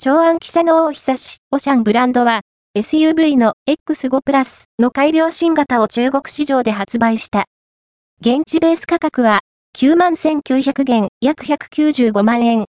長安記者の大久し、オシャンブランドは、SUV の X5 プラスの改良新型を中国市場で発売した。現地ベース価格は、91,900元約195万円だ。